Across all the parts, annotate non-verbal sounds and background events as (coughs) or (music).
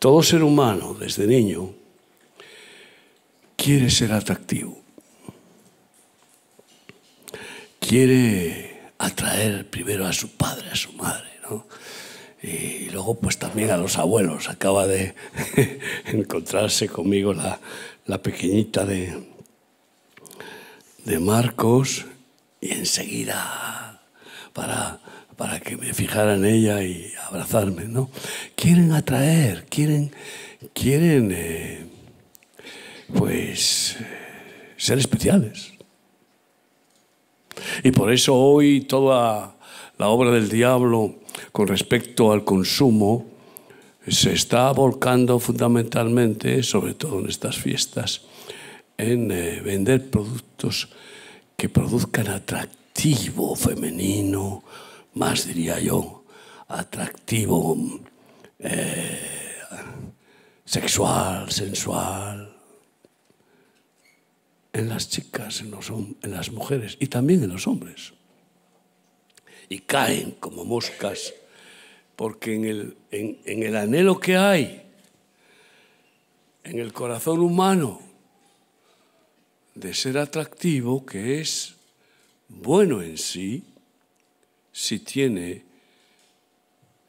Todo ser humano, desde niño, quiere ser atractivo. Quiere atraer primero a su padre, a su madre, ¿no? Y luego pues también a los abuelos. Acaba de (laughs) encontrarse conmigo la, la pequeñita de, de Marcos y enseguida para, para que me fijara en ella y abrazarme, ¿no? Quieren atraer, quieren, quieren eh, pues ser especiales. Y por eso hoy toda la obra del diablo con respecto al consumo se está volcando fundamentalmente, sobre todo en estas fiestas, en eh, vender productos que produzcan atractivo femenino, más diría yo, atractivo eh, sexual, sensual, en las chicas, en, las mujeres y también en los hombres. Y caen como moscas porque en el, en, el anhelo que hay en el corazón humano de ser atractivo, que es bueno en sí, si tiene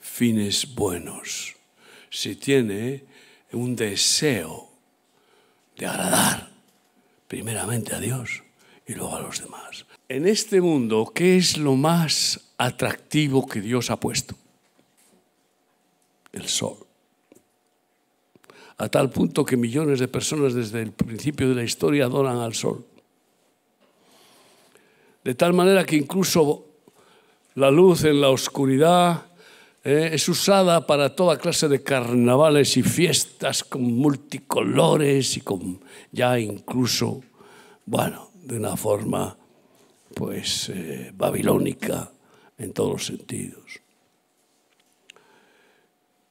fines buenos, si tiene un deseo de agradar primeramente a Dios y luego a los demás. En este mundo, ¿qué es lo más atractivo que Dios ha puesto? el sol. A tal punto que millones de personas desde el principio de la historia adoran al sol. De tal manera que incluso la luz en la oscuridad eh, es usada para toda clase de carnavales y fiestas con multicolores y con ya incluso, bueno, de una forma pues eh, babilónica en todos los sentidos.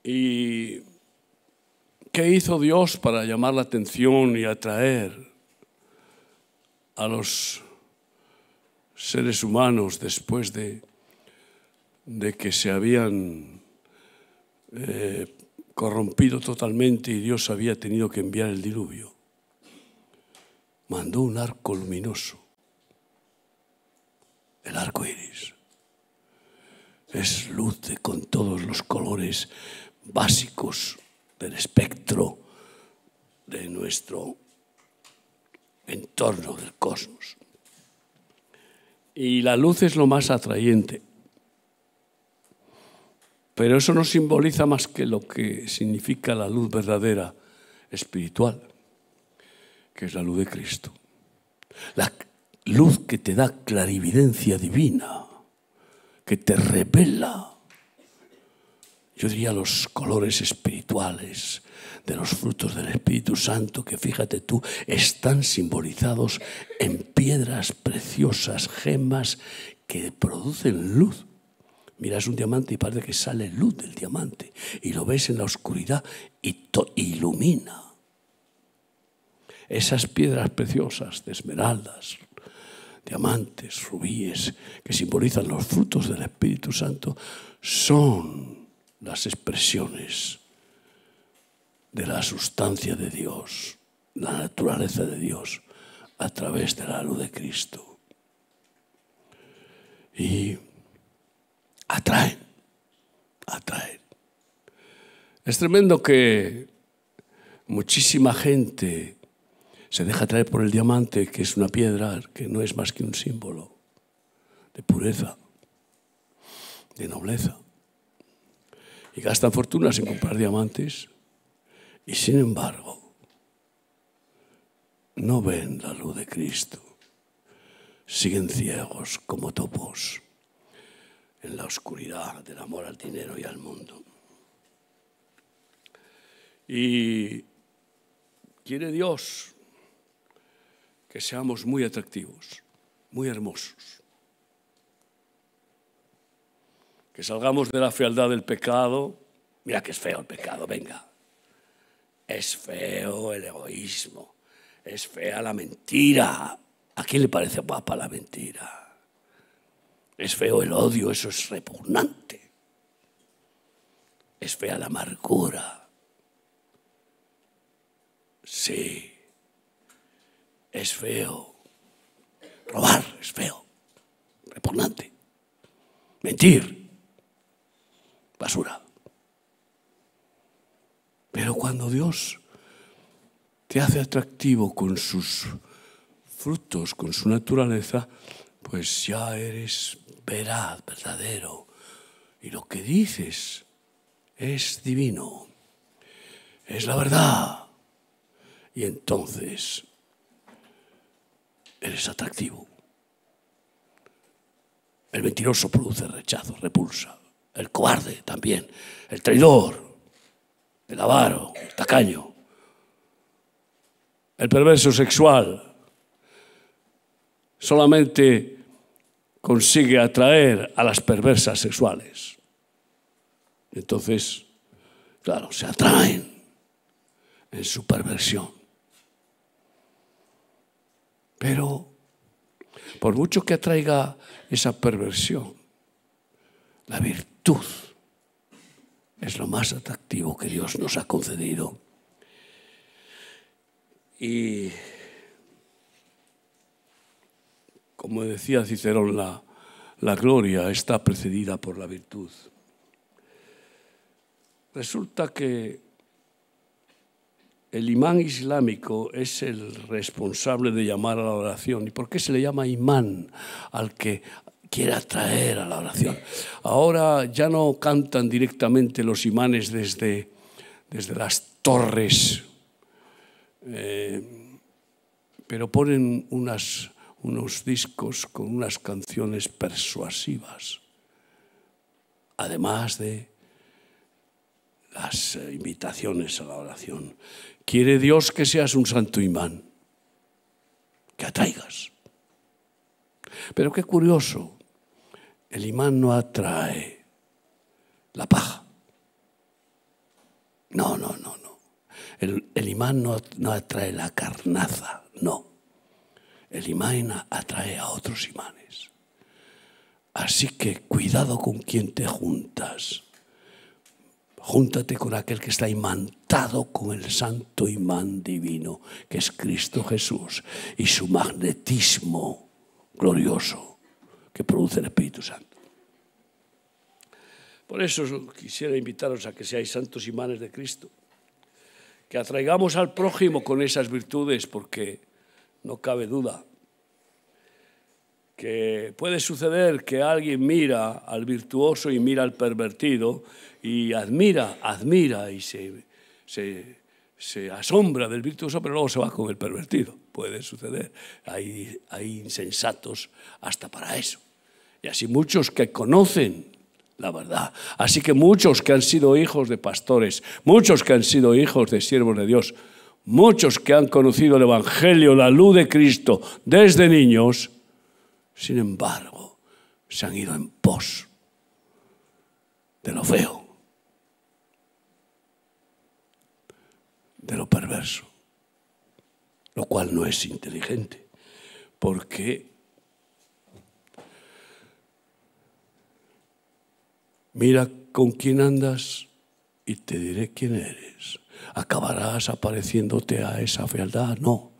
¿Y qué hizo Dios para llamar la atención y atraer a los seres humanos después de, de que se habían eh, corrompido totalmente y Dios había tenido que enviar el diluvio? Mandó un arco luminoso, el arco iris. Es luz con todos los colores básicos del espectro de nuestro entorno del cosmos. Y la luz es lo más atrayente. Pero eso no simboliza más que lo que significa la luz verdadera espiritual, que es la luz de Cristo. La luz que te da clarividencia divina, que te revela yo diría los colores espirituales de los frutos del Espíritu Santo, que fíjate tú, están simbolizados en piedras preciosas, gemas que producen luz. Miras un diamante y parece que sale luz del diamante y lo ves en la oscuridad y ilumina. Esas piedras preciosas de esmeraldas, diamantes, rubíes, que simbolizan los frutos del Espíritu Santo, son las expresiones de la sustancia de Dios, la naturaleza de Dios, a través de la luz de Cristo. Y atraen, atraen. Es tremendo que muchísima gente se deja atraer por el diamante, que es una piedra que no es más que un símbolo de pureza, de nobleza y gastan fortunas en comprar diamantes y sin embargo no ven la luz de Cristo. Siguen ciegos como topos en la oscuridad del amor al dinero y al mundo. Y quiere Dios que seamos muy atractivos, muy hermosos que salgamos de la fealdad del pecado. Mira que es feo el pecado, venga. Es feo el egoísmo, es fea la mentira. ¿A quién le parece guapa la mentira? Es feo el odio, eso es repugnante. Es fea la amargura. Sí, es feo. Robar es feo, repugnante. Mentir, basura. Pero cuando Dios te hace atractivo con sus frutos, con su naturaleza, pues ya eres veraz, verdadero. Y lo que dices es divino, es la verdad. Y entonces eres atractivo. El mentiroso produce rechazo, repulsa. El cobarde también. El traidor. El avaro. El tacaño. El perverso sexual. Solamente consigue atraer a las perversas sexuales. Entonces, claro, se atraen en su perversión. Pero por mucho que atraiga esa perversión, la virtud es lo más atractivo que Dios nos ha concedido. Y como decía Cicerón, la, la gloria está precedida por la virtud. Resulta que el imán islámico es el responsable de llamar a la oración. ¿Y por qué se le llama imán al que quiere atraer a la oración? Ahora ya no cantan directamente los imanes desde, desde las torres, eh, pero ponen unas, unos discos con unas canciones persuasivas, además de las eh, invitaciones a la oración. Quiere Dios que seas un santo imán, que atraigas. Pero qué curioso, el imán no atrae la paja. No, no, no, no. El, imán no, no atrae la carnaza, no. El imán atrae a otros imanes. Así que cuidado con quien te juntas Júntate con aquel que está imantado con el santo imán divino, que es Cristo Jesús, y su magnetismo glorioso que produce el Espíritu Santo. Por eso quisiera invitaros a que seáis santos imanes de Cristo, que atraigamos al prójimo con esas virtudes, porque no cabe duda que puede suceder que alguien mira al virtuoso y mira al pervertido y admira, admira y se, asombra del virtuoso, pero luego se va con el pervertido. Puede suceder. Hay, hay insensatos hasta para eso. Y así muchos que conocen la verdad. Así que muchos que han sido hijos de pastores, muchos que han sido hijos de siervos de Dios, muchos que han conocido el Evangelio, la luz de Cristo desde niños, sin embargo, se han ido en pos de lo feo, de lo perverso, lo cual no es inteligente, porque mira con quién andas y te diré quién eres. ¿Acabarás apareciéndote a esa fealdad? No,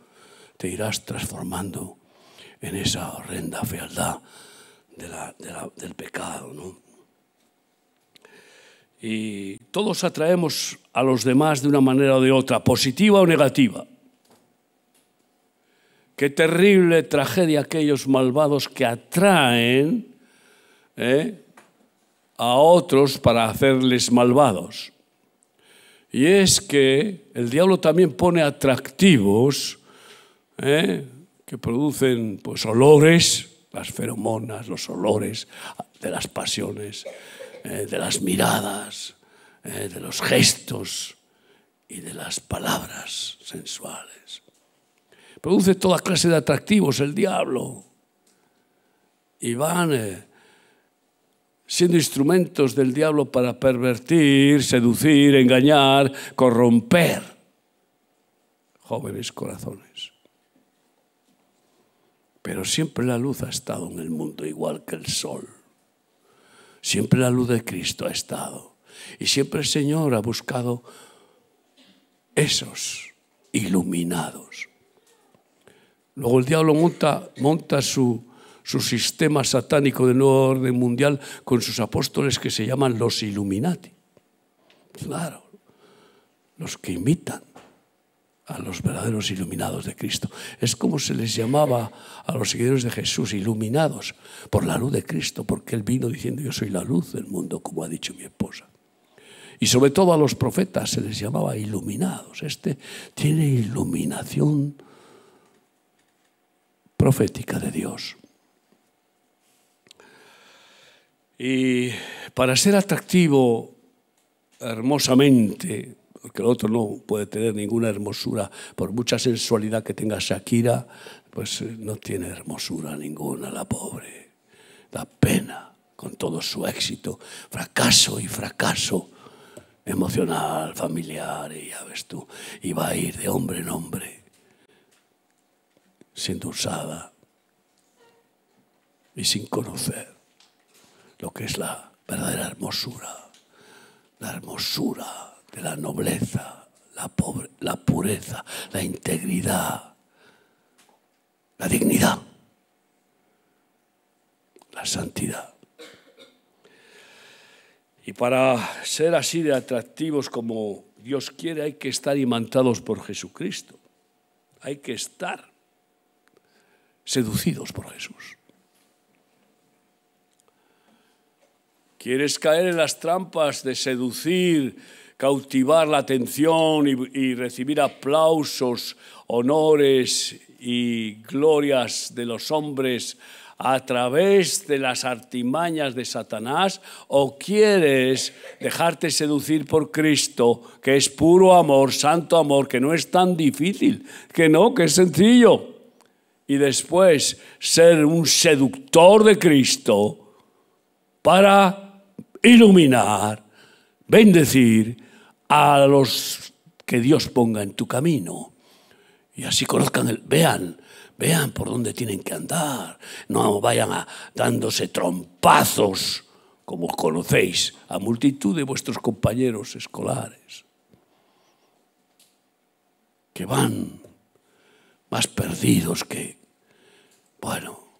te irás transformando en esa horrenda fealdad del pecado. ¿no? Y todos atraemos a los demás de una manera o de otra, positiva o negativa. Qué terrible tragedia aquellos malvados que atraen ¿eh? a otros para hacerles malvados. Y es que el diablo también pone atractivos ¿eh? que producen pues, olores, las feromonas, los olores de las pasiones, eh, de las miradas, eh, de los gestos y de las palabras sensuales. Produce toda clase de atractivos el diablo y van siendo instrumentos del diablo para pervertir, seducir, engañar, corromper jóvenes corazones. Pero siempre la luz ha estado en el mundo, igual que el sol. Siempre la luz de Cristo ha estado. Y siempre el Señor ha buscado esos iluminados. Luego el diablo monta, monta su, su sistema satánico de nuevo orden mundial con sus apóstoles que se llaman los Illuminati. Claro, los que imitan a los verdaderos iluminados de Cristo. Es como se les llamaba a los seguidores de Jesús, iluminados por la luz de Cristo, porque Él vino diciendo, yo soy la luz del mundo, como ha dicho mi esposa. Y sobre todo a los profetas se les llamaba iluminados. Este tiene iluminación profética de Dios. Y para ser atractivo hermosamente, porque el otro no puede tener ninguna hermosura, por mucha sensualidad que tenga Shakira, pues eh, no tiene hermosura ninguna la pobre. Da pena con todo su éxito, fracaso y fracaso emocional, familiar, y ya ves tú, y va a ir de hombre en hombre, siendo usada y sin conocer lo que es la verdadera hermosura, la hermosura de la nobleza, la, la pureza, la integridad, la dignidad, la santidad. Y para ser así de atractivos como Dios quiere, hay que estar imantados por Jesucristo. Hay que estar seducidos por Jesús. ¿Quieres caer en las trampas de seducir, cautivar la atención y, recibir aplausos, honores y glorias de los hombres a través de las artimañas de Satanás o quieres dejarte seducir por Cristo, que es puro amor, santo amor, que no es tan difícil, que no, que es sencillo. Y después ser un seductor de Cristo para iluminar, bendecir a los que Dios ponga en tu camino. Y así conozcan, el, vean, vean por dónde tienen que andar. No vayan a, dándose trompazos, como conocéis, a multitud de vuestros compañeros escolares, que van más perdidos que, bueno,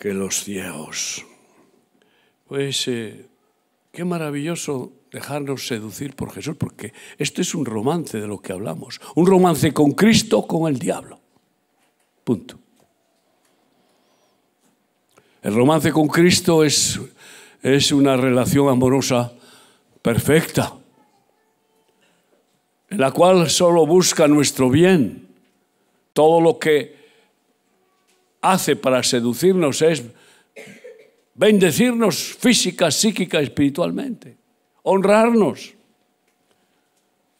que los ciegos. Pues eh, qué maravilloso dejarnos seducir por Jesús, porque esto es un romance de lo que hablamos, un romance con Cristo, con el diablo. Punto. El romance con Cristo es, es una relación amorosa perfecta, en la cual solo busca nuestro bien. Todo lo que hace para seducirnos es bendecirnos física, psíquica, espiritualmente, honrarnos.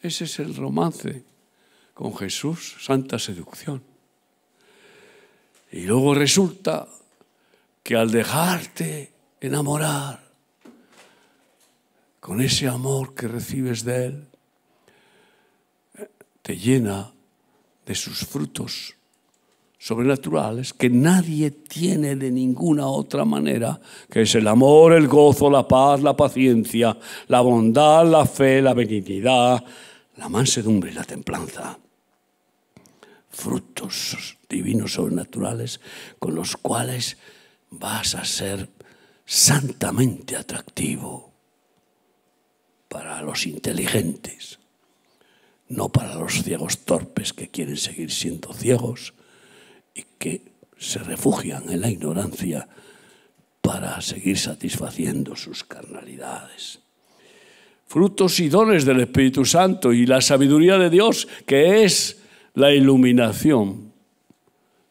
Ese es el romance con Jesús, santa seducción. Y luego resulta que al dejarte enamorar con ese amor que recibes de Él, te llena de sus frutos sobrenaturales que nadie tiene de ninguna otra manera, que es el amor, el gozo, la paz, la paciencia, la bondad, la fe, la benignidad, la mansedumbre y la templanza. Frutos divinos sobrenaturales con los cuales vas a ser santamente atractivo para los inteligentes, no para los ciegos torpes que quieren seguir siendo ciegos que se refugian en la ignorancia para seguir satisfaciendo sus carnalidades. Frutos y dones del Espíritu Santo y la sabiduría de Dios, que es la iluminación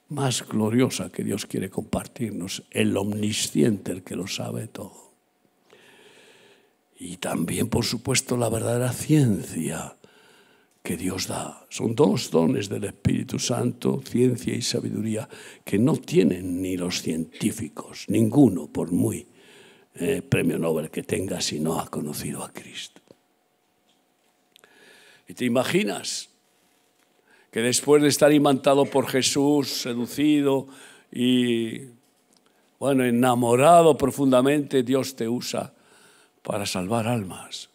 más gloriosa que Dios quiere compartirnos, el omnisciente, el que lo sabe todo. Y también, por supuesto, la verdadera ciencia que Dios da. Son dos dones del Espíritu Santo, ciencia y sabiduría, que no tienen ni los científicos, ninguno, por muy eh, premio Nobel que tenga, si no ha conocido a Cristo. Y te imaginas que después de estar imantado por Jesús, seducido y, bueno, enamorado profundamente, Dios te usa para salvar almas.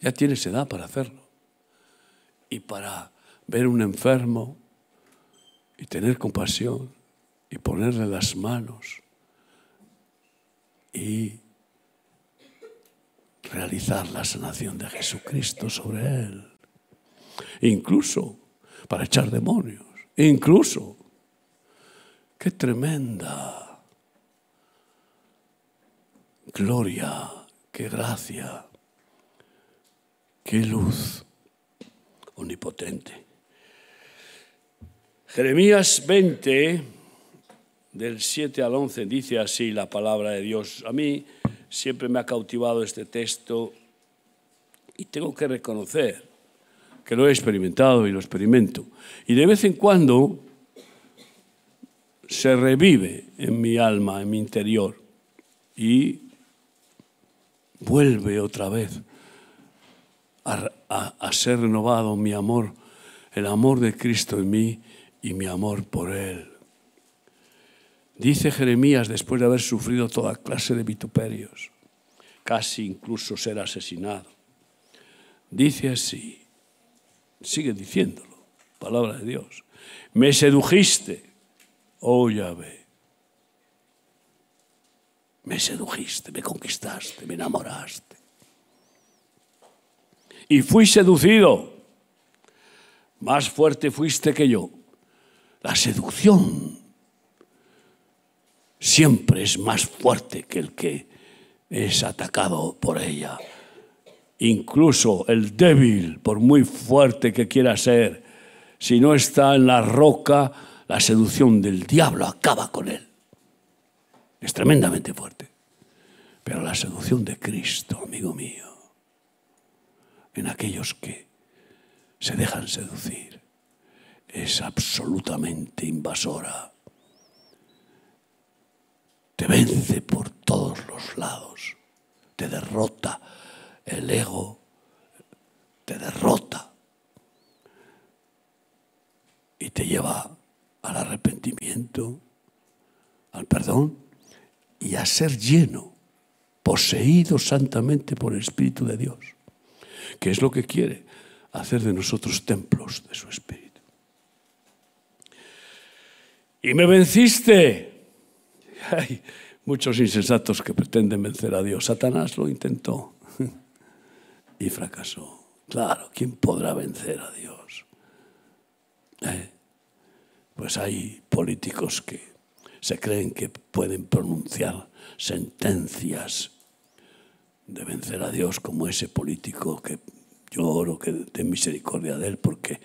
Ya tienes edad para hacerlo. Y para ver un enfermo y tener compasión y ponerle las manos y realizar la sanación de Jesucristo sobre él. Incluso para echar demonios. Incluso. Qué tremenda gloria, qué gracia, qué luz omnipotente. Jeremías 20, del 7 al 11, dice así la palabra de Dios. A mí siempre me ha cautivado este texto y tengo que reconocer que lo he experimentado y lo experimento. Y de vez en cuando se revive en mi alma, en mi interior, y vuelve otra vez a, a, ser renovado mi amor, el amor de Cristo en mí y mi amor por Él. Dice Jeremías, después de haber sufrido toda clase de vituperios, casi incluso ser asesinado, dice así, sigue diciéndolo, palabra de Dios, me sedujiste, oh Yahvé, me sedujiste, me conquistaste, me enamoraste. Y fui seducido, más fuerte fuiste que yo. La seducción siempre es más fuerte que el que es atacado por ella. Incluso el débil, por muy fuerte que quiera ser, si no está en la roca, la seducción del diablo acaba con él. Es tremendamente fuerte. Pero la seducción de Cristo, amigo mío, en aquellos que se dejan seducir, es absolutamente invasora. Te vence por todos los lados, te derrota el ego, te derrota. Y te lleva al arrepentimiento, al perdón y a ser lleno, poseído santamente por el Espíritu de Dios, que es lo que quiere hacer de nosotros templos de su Espíritu. Y me venciste. (laughs) Hay muchos insensatos que pretenden vencer a Dios. Satanás lo intentó (laughs) y fracasó. Claro, ¿quién podrá vencer a Dios? ¿Eh? Pues hay políticos que se creen que pueden pronunciar sentencias de vencer a Dios como ese político que yo oro que de misericordia de él porque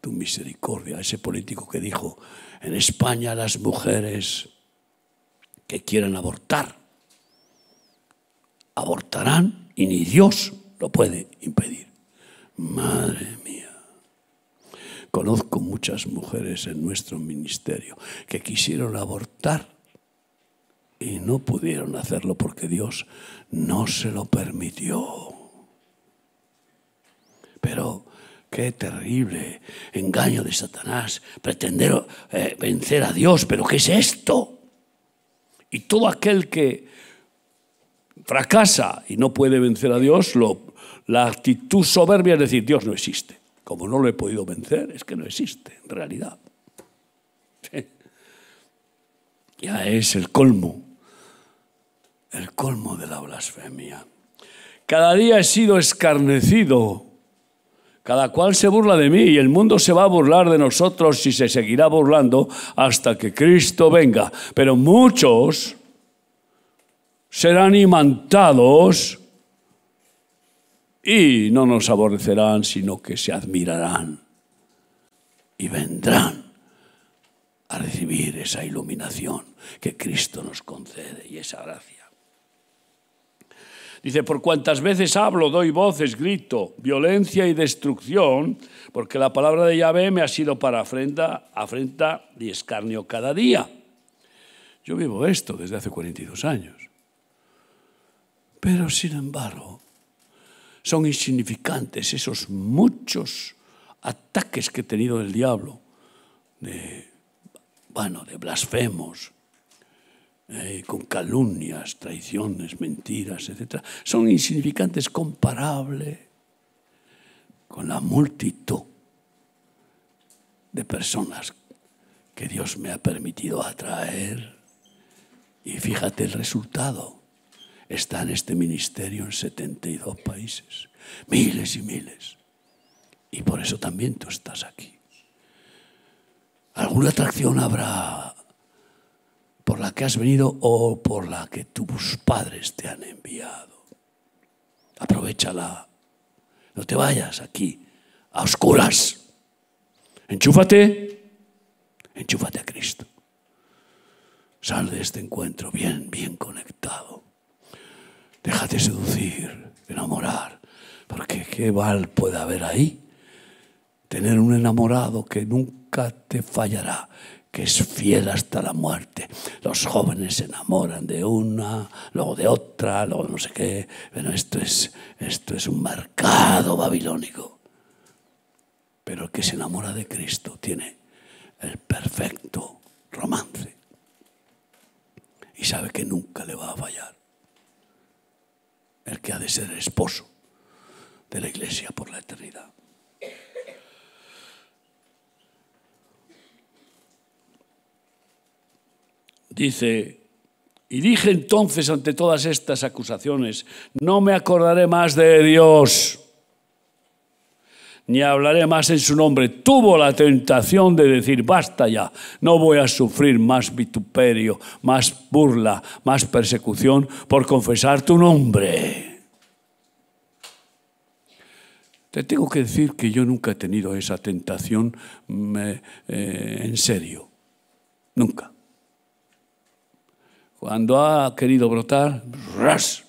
tu misericordia, ese político que dijo en España las mujeres que quieran abortar abortarán y ni Dios lo puede impedir. Madre mía. Conozco muchas mujeres en nuestro ministerio que quisieron abortar y no pudieron hacerlo porque Dios no se lo permitió. Pero qué terrible engaño de Satanás, pretender eh, vencer a Dios, pero ¿qué es esto? Y todo aquel que fracasa y no puede vencer a Dios, lo, la actitud soberbia es decir, Dios no existe. Como no lo he podido vencer, es que no existe, en realidad. (laughs) Ya es el colmo, el colmo de la blasfemia. Cada día he sido escarnecido. Cada cual se burla de mí y el mundo se va a burlar de nosotros y se seguirá burlando hasta que Cristo venga. Pero muchos serán imantados y no nos aborrecerán, sino que se admirarán y vendrán a recibir esa iluminación que Cristo nos concede y esa gracia. Dice, por cuantas veces hablo, doy voces, grito, violencia y destrucción, porque la palabra de Yahvé me ha sido para afrenta, afrenta y escarnio cada día. Yo vivo esto desde hace 42 años. Pero sin embargo, son insignificantes esos muchos ataques que he tenido del diablo, de, bueno, de blasfemos, eh, con calumnias, traiciones, mentiras, etc., son insignificantes comparables con la multitud de personas que Dios me ha permitido atraer. Y fíjate el resultado. Está en este ministerio en 72 países. Miles y miles. Y por eso también tú estás aquí. ¿Alguna atracción habrá la que has venido o por la que tus padres te han enviado? Aprovechala. No te vayas aquí a oscuras. Enchúfate. Enchúfate a Cristo. Sal de este encuentro bien, bien conectado. Déjate seducir, enamorar. Porque qué mal puede haber ahí. Tener un enamorado que nunca te fallará, que es fiel hasta la muerte. Los jóvenes se enamoran de una, luego de otra, luego no sé qué. Bueno, esto es, esto es un mercado babilónico. Pero el que se enamora de Cristo tiene el perfecto romance y sabe que nunca le va a fallar. El que ha de ser esposo de la iglesia por la eternidad. Dice, y dije entonces ante todas estas acusaciones, no me acordaré más de Dios ni hablaré más en su nombre. Tuvo la tentación de decir, basta ya, no voy a sufrir más vituperio, más burla, más persecución por confesar tu nombre. Te tengo que decir que yo nunca he tenido esa tentación eh, en serio. Nunca. Cuando ha querido brotar, ras,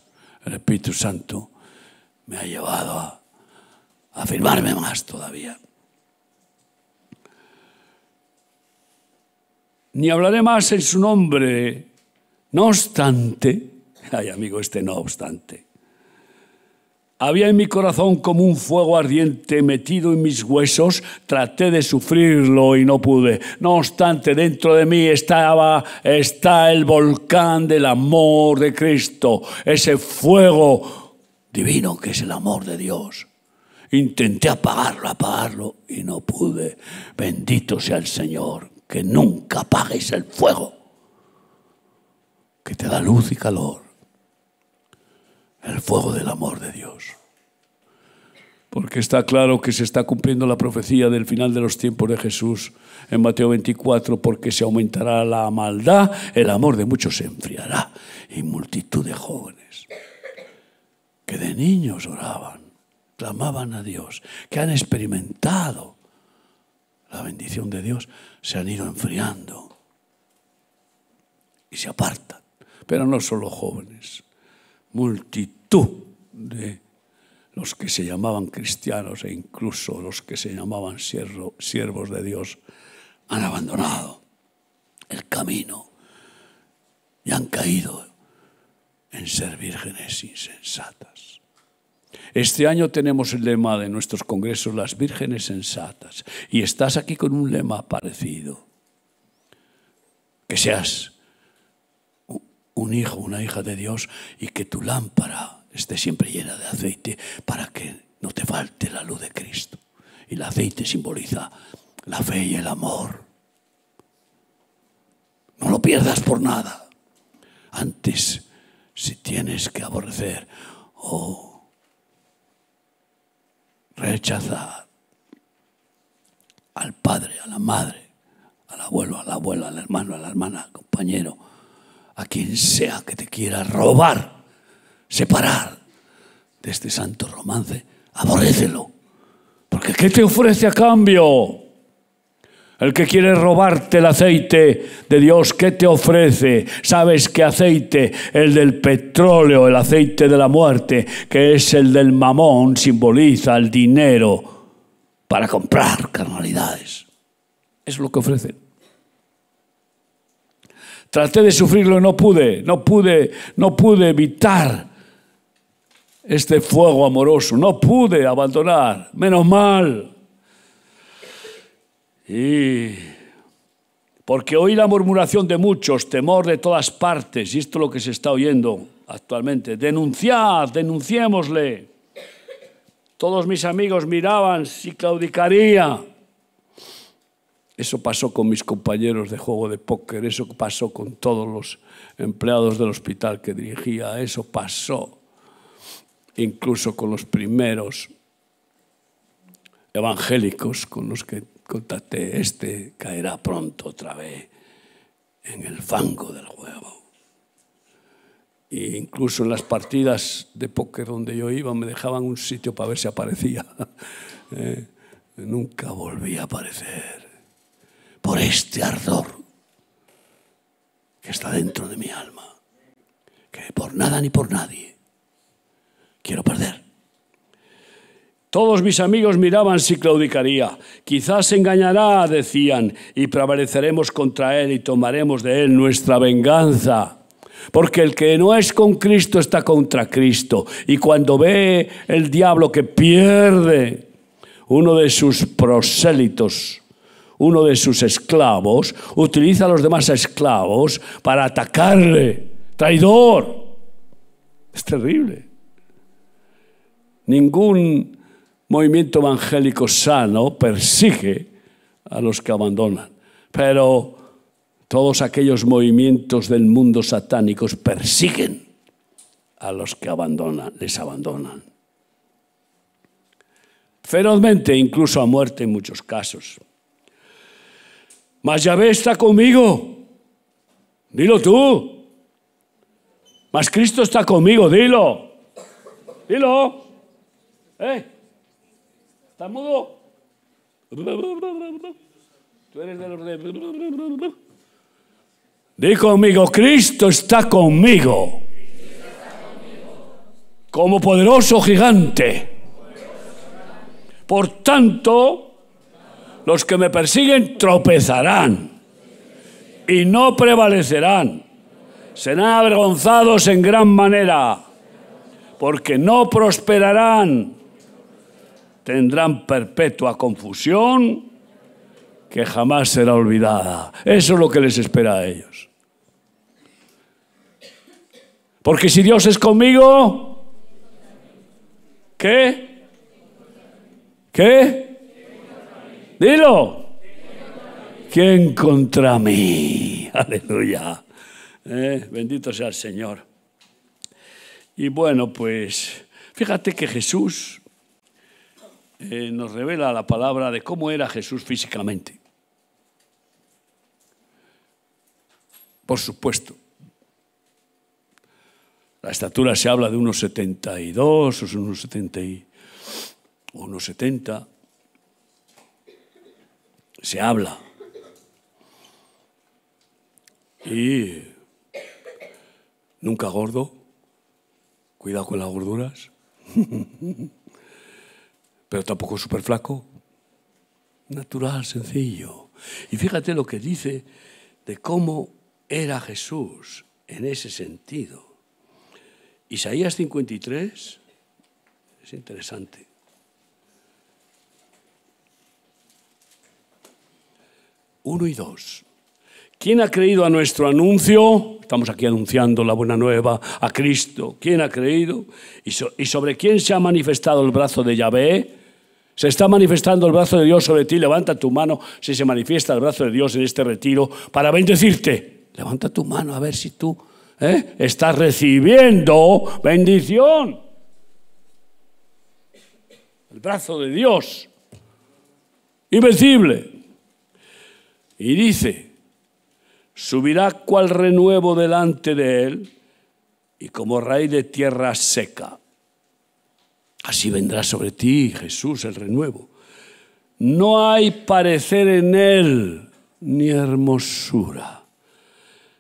el Espíritu Santo me ha llevado a afirmarme más todavía. Ni hablaré más en su nombre, no obstante, (laughs) ay amigo, este no obstante, había en mi corazón como un fuego ardiente metido en mis huesos, traté de sufrirlo y no pude. No obstante, dentro de mí estaba está el volcán del amor de Cristo, ese fuego divino que es el amor de Dios. Intenté apagarlo, apagarlo y no pude. Bendito sea el Señor, que nunca apagues el fuego, que te da luz y calor. El fuego del amor de Dios. Porque está claro que se está cumpliendo la profecía del final de los tiempos de Jesús en Mateo 24, porque se aumentará la maldad, el amor de muchos se enfriará y multitud de jóvenes que de niños oraban clamaban a Dios, que han experimentado la bendición de Dios, se han ido enfriando y se apartan. Pero no solo jóvenes, multitud de los que se llamaban cristianos e incluso los que se llamaban siervos de Dios han abandonado el camino y han caído en ser vírgenes insensatas. Este año tenemos el lema de nuestros congresos, las vírgenes sensatas, y estás aquí con un lema parecido. Que seas un hijo, una hija de Dios y que tu lámpara esté siempre llena de aceite para que no te falte la luz de Cristo. Y el aceite simboliza la fe y el amor. No lo pierdas por nada. Antes, si tienes que aborrecer o rechazar al padre, a la madre, al abuelo, a la abuela, al hermano, a la hermana, al compañero, a quien sea que te quiera robar, separar de este santo romance, aborrécelo. Porque ¿qué te ofrece a cambio? El que quiere robarte el aceite de Dios, ¿qué te ofrece? ¿Sabes qué aceite? El del petróleo, el aceite de la muerte, que es el del mamón, simboliza el dinero para comprar carnalidades. Es lo que ofrece. Traté de sufrirlo y no pude, no pude, no pude evitar este fuego amoroso, no pude abandonar, menos mal. Y Porque oí la murmuración de muchos, temor de todas partes, y esto es lo que se está oyendo actualmente. Denunciad, denunciémosle. Todos mis amigos miraban si claudicaría. Eso pasó con mis compañeros de juego de póker, eso pasó con todos los empleados del hospital que dirigía, eso pasó incluso con los primeros evangélicos con los que contacté. Este caerá pronto otra vez en el fango del juego. E incluso en las partidas de póker donde yo iba me dejaban un sitio para ver si aparecía. (laughs) Eh, nunca volví a aparecer por este ardor que está dentro de mi alma, que por nada ni por nadie quiero perder. Todos mis amigos miraban si claudicaría. Quizás se engañará, decían, y prevaleceremos contra él y tomaremos de él nuestra venganza. Porque el que no es con Cristo está contra Cristo. Y cuando ve el diablo que pierde uno de sus prosélitos, uno de sus esclavos, utiliza a los demás esclavos para atacarle. Traidor. Es terrible. Ningún movimiento evangélico sano persigue a los que abandonan, pero todos aquellos movimientos del mundo satánicos persiguen a los que abandonan, les abandonan. Ferozmente, incluso a muerte en muchos casos. Mas Yahvé está conmigo. Dilo tú. Mas Cristo está conmigo, dilo. Dilo. ¿Eh? ¿Estás mudo? Tú eres de los de... Di conmigo, Cristo está conmigo. Como poderoso gigante. Por tanto, los que me persiguen tropezarán y no prevalecerán. Serán avergonzados en gran manera, porque no prosperarán tendrán perpetua confusión que jamás será olvidada. Eso es lo que les espera a ellos. Porque si Dios es conmigo, ¿qué? ¿Qué? Dilo. ¿Quién contra mí? (laughs) Aleluya. Eh, bendito sea el Señor. Y bueno, pues fíjate que Jesús eh, nos revela la palabra de cómo era Jesús físicamente. Por supuesto, la estatura se habla de unos 72 o unos 70 unos 70. Se habla. Y nunca gordo. Cuidado con las gorduras. (laughs) pero tampoco súper flaco. Natural, sencillo. Y fíjate lo que dice de cómo era Jesús en ese sentido. Isaías 53 es interesante. Uno y dos. ¿Quién ha creído a nuestro anuncio? Estamos aquí anunciando la buena nueva a Cristo. ¿Quién ha creído? ¿Y, sobre quién se ha manifestado el brazo de Yahvé? Se está manifestando el brazo de Dios sobre ti. Levanta tu mano si se manifiesta el brazo de Dios en este retiro para bendecirte. Levanta tu mano a ver si tú ¿eh? estás recibiendo bendición. El brazo de Dios. Invencible. Y dice, subirá cual renuevo delante de él y como raíz de tierra seca. Así vendrá sobre ti, Jesús, el renuevo. No hay parecer en él ni hermosura.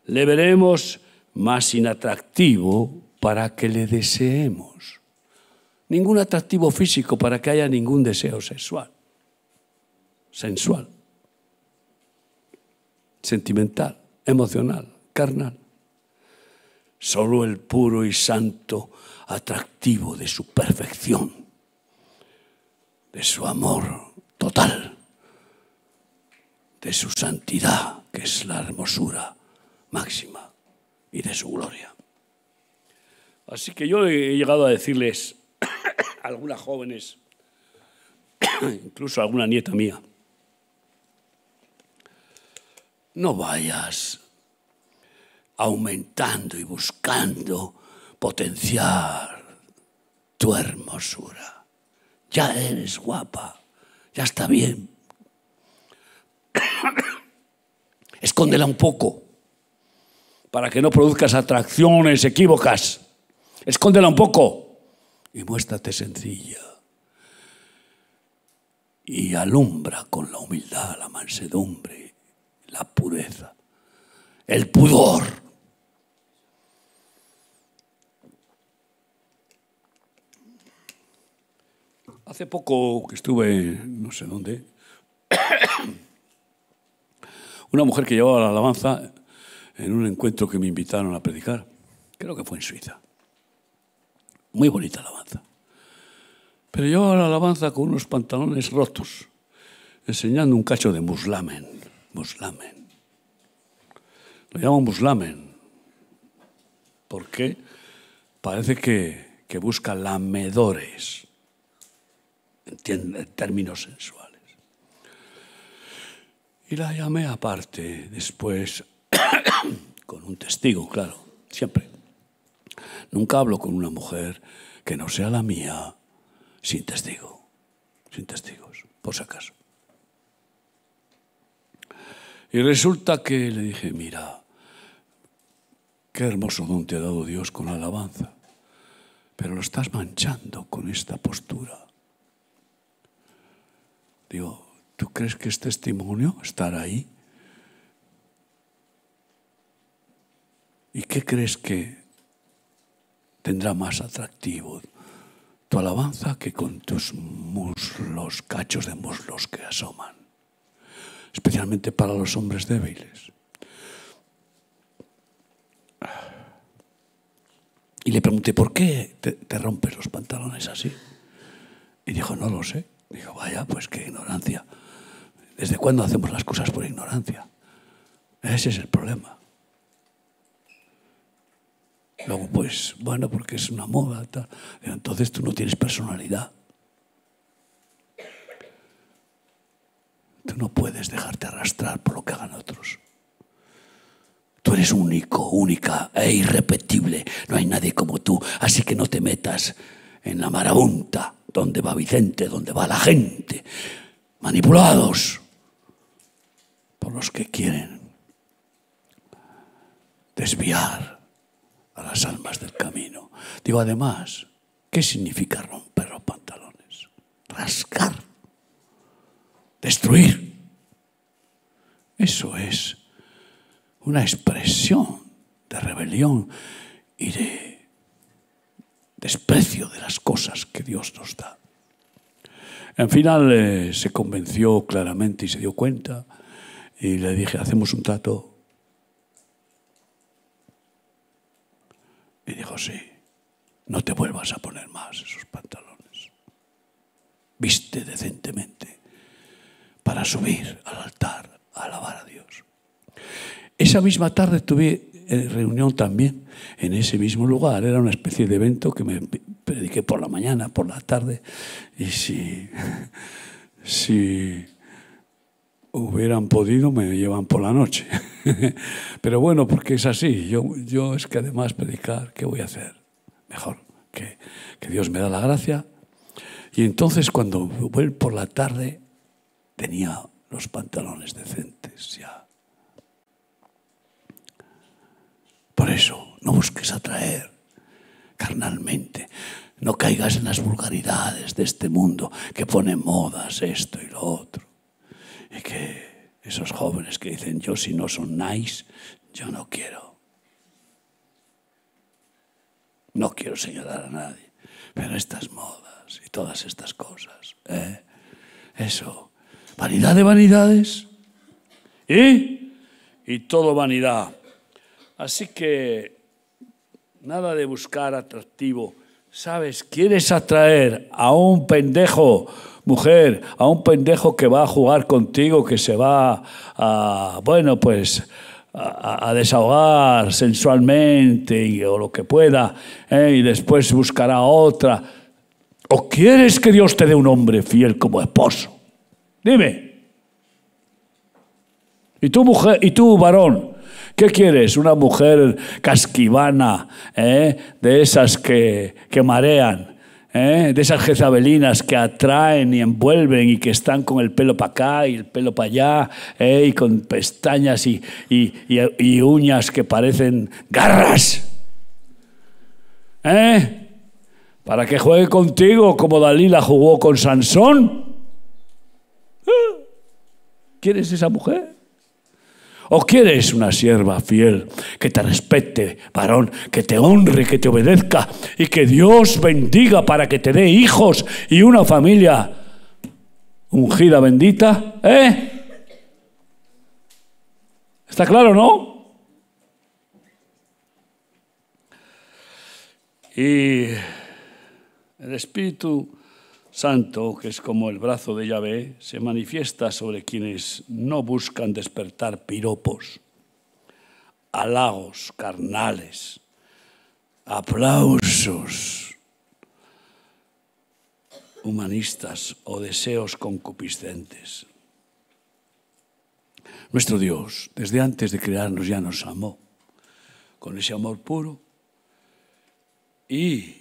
Le veremos más inatractivo para que le deseemos. Ningún atractivo físico para que haya ningún deseo sexual, sensual, sentimental, emocional, carnal. Solo el puro y santo atractivo de su perfección, de su amor total, de su santidad, que es la hermosura máxima, y de su gloria. Así que yo he llegado a decirles (coughs) a algunas jóvenes, (coughs) incluso a alguna nieta mía, no vayas aumentando y buscando potenciar tu hermosura. Ya eres guapa, ya está bien. (coughs) Escóndela un poco para que no produzcas atracciones equívocas. Escóndela un poco y muéstrate sencilla. Y alumbra con la humildad, la mansedumbre, la pureza, el pudor. Hace poco que estuve, no sé dónde, (coughs) una mujer que llevaba la alabanza en un encuentro que me invitaron a predicar, creo que fue en Suiza. Muy bonita alabanza. Pero llevaba la alabanza con unos pantalones rotos, enseñando un cacho de muslamen. Muslamen. Lo llaman muslamen. Porque parece que, que busca lamedores, en términos sensuales. Y la llamé aparte después, (coughs) con un testigo, claro, siempre. Nunca hablo con una mujer que no sea la mía sin testigo, sin testigos, por si acaso. Y resulta que le dije, mira, qué hermoso don te ha dado Dios con la alabanza, pero lo estás manchando con esta postura. Digo, ¿tú crees que es testimonio estar ahí? ¿Y qué crees que tendrá más atractivo tu alabanza que con tus muslos, cachos de muslos que asoman, especialmente para los hombres débiles. Y le pregunté, ¿por qué te, rompes los pantalones así? Y dijo, no lo sé. Dijo, vaya, pues qué ignorancia. ¿Desde cuándo hacemos las cosas por ignorancia? Ese es el problema. Luego, pues, bueno, porque es una moda. Entonces tú no tienes personalidad. Tú no puedes dejarte arrastrar por lo que hagan otros. Tú eres único, única e irrepetible. No hay nadie como tú. Así que no te metas en la marabunta donde va Vicente, donde va la gente. Manipulados por los que quieren desviar a las almas del camino. Digo, además, ¿qué significa romper los pantalones? Rascar, destruir. Eso es una expresión de rebelión y de desprecio de las cosas que Dios nos da. En final eh, se convenció claramente y se dio cuenta y le dije, hacemos un trato Y dijo, sí, no te vuelvas a poner más esos pantalones. Viste decentemente para subir al altar a alabar a Dios. Esa misma tarde tuve reunión también en ese mismo lugar. Era una especie de evento que me prediqué por la mañana, por la tarde. Y si, (laughs) si hubieran podido, me llevan por la noche. (laughs) Pero bueno, porque es así. Yo, yo es que además predicar, ¿qué voy a hacer? Mejor que, que Dios me da la gracia. Y entonces cuando voy por la tarde tenía los pantalones decentes ya. Por eso, no busques atraer carnalmente, no caigas en las vulgaridades de este mundo que pone modas esto y lo otro. Y que esos jóvenes que dicen, yo si no son nice, yo no quiero. No quiero señalar a nadie, pero estas modas y todas estas cosas, ¿eh? eso vanidad de vanidades y, y todo vanidad. Así que nada de buscar atractivo ¿Sabes? Quieres atraer a un pendejo, mujer, a un pendejo que va a jugar contigo, que se va a, bueno, pues a, desahogar sensualmente o lo que pueda, ¿eh? y después buscará otra. ¿O quieres que Dios te dé un hombre fiel como esposo? Dime. ¿Y tú, mujer, y tú, varón? ¿Qué quieres? ¿Una mujer casquivana, ¿eh? de esas que, que marean? ¿eh? de esas jezabelinas que atraen y envuelven y que están con el pelo para acá y el pelo para allá, ¿eh? y con pestañas y, y, uñas que parecen garras. ¿Eh? Para que juegue contigo como Dalila jugó con Sansón. ¿Quieres esa mujer? ¿O quieres una sierva fiel que te respete, varón, que te honre, que te obedezca y que Dios bendiga para que te dé hijos y una familia ungida, bendita? ¿Eh? ¿Está claro, no? Y el Espíritu Santo, que es como el brazo de Yahvé, se manifiesta sobre quienes no buscan despertar piropos, halagos carnales, aplausos humanistas o deseos concupiscentes. Nuestro Dios, desde antes de crearnos, ya nos amó con ese amor puro y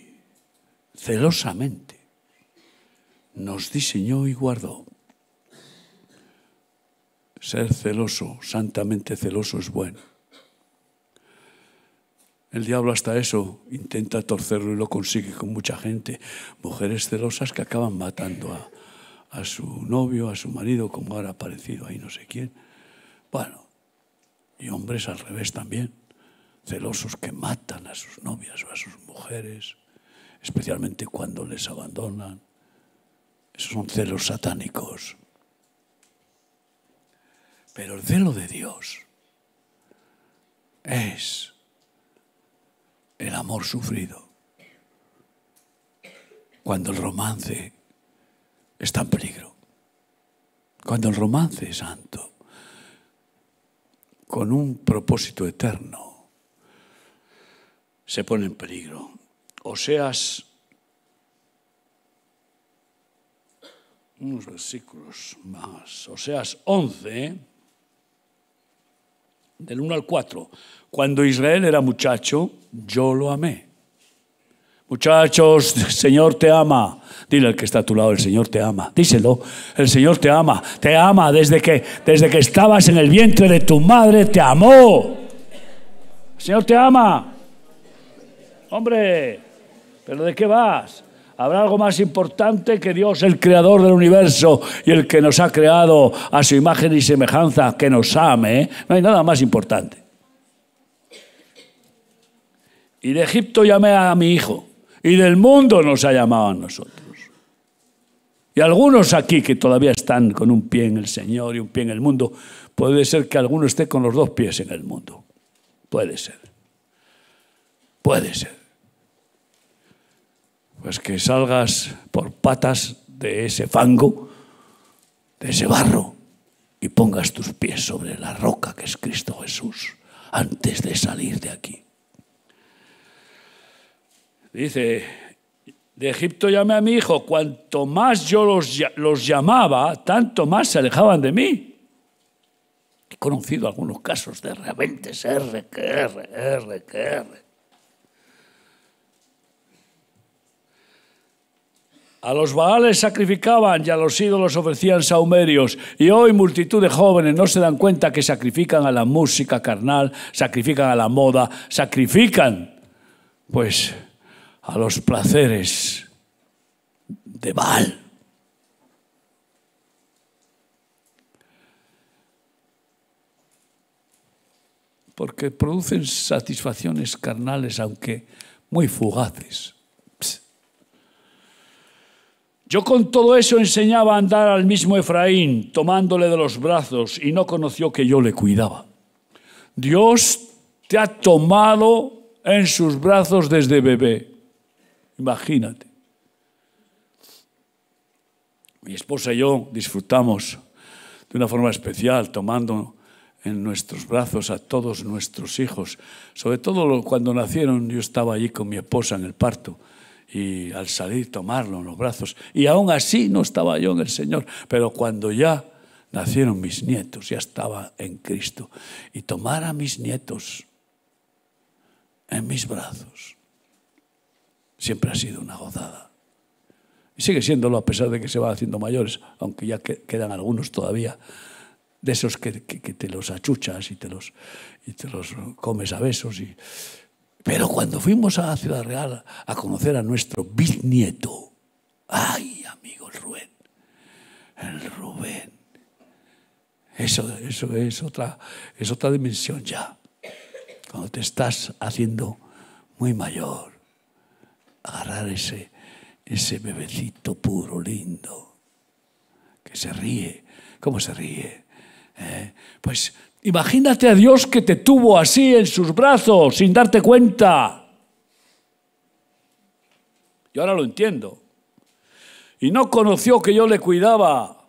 celosamente nos diseñó y guardó. Ser celoso, santamente celoso es bueno. El diablo hasta eso intenta torcerlo y lo consigue con mucha gente. Mujeres celosas que acaban matando a, a su novio, a su marido, como ahora ha aparecido ahí no sé quién. Bueno, y hombres al revés también, celosos que matan a sus novias o a sus mujeres, especialmente cuando les abandonan son celos satánicos. Pero el celo de Dios es el amor sufrido. Cuando el romance está en peligro. Cuando el romance es santo, con un propósito eterno, se pone en peligro. O unos versículos más, Oseas 11, del 1 al 4. Cuando Israel era muchacho, yo lo amé. Muchachos, el Señor te ama. Dile al que está a tu lado, el Señor te ama. Díselo, el Señor te ama. Te ama desde que, desde que estabas en el vientre de tu madre, te amó. El Señor te ama. Hombre, ¿pero de qué vas? ¿Habrá algo más importante que Dios, el creador del universo y el que nos ha creado a su imagen y semejanza, que nos ame? No hay nada más importante. Y de Egipto llamé a mi hijo, y del mundo nos ha llamado a nosotros. Y algunos aquí que todavía están con un pie en el Señor y un pie en el mundo, puede ser que alguno esté con los dos pies en el mundo. Puede ser. Puede ser pues que salgas por patas de ese fango, de ese barro, y pongas tus pies sobre la roca que es Cristo Jesús antes de salir de aquí. Dice, de Egipto llamé a mi hijo, cuanto más yo los, los llamaba, tanto más se alejaban de mí. He conocido algunos casos de rebeldes, R, que R, R, que R. A los baales sacrificaban y a los ídolos ofrecían saumerios. Y hoy multitud de jóvenes no se dan cuenta que sacrifican a la música carnal, sacrifican a la moda, sacrifican pues a los placeres de Baal. Porque producen satisfacciones carnales, aunque muy fugaces. Yo con todo eso enseñaba a andar al mismo Efraín, tomándole de los brazos, y no conoció que yo le cuidaba. Dios te ha tomado en sus brazos desde bebé. imagínate. Mi esposa y yo disfrutamos de una forma especial tomando en nuestros brazos a todos nuestros hijos. Sobre todo cuando nacieron, yo estaba allí con mi esposa en el parto y al salir tomarlo en los brazos. Y aún así no estaba yo en el Señor, pero cuando ya nacieron mis nietos, ya estaba en Cristo. Y tomar a mis nietos en mis brazos siempre ha sido una gozada. Y sigue siéndolo a pesar de que se van haciendo mayores, aunque ya quedan algunos todavía de esos que, te los achuchas y te los, y te los comes a besos. Y... Pero cuando fuimos a Ciudad Real a conocer a nuestro bisnieto, ay, amigo el Rubén, el Rubén, eso, eso es, otra, es otra dimensión ya. Cuando te estás haciendo muy mayor, agarrar ese, ese bebecito puro, lindo, que se ríe. ¿Cómo se ríe? ¿Eh? Pues imagínate a Dios que te tuvo así en sus brazos sin darte cuenta. Y ahora lo entiendo. Y no conoció que yo le cuidaba.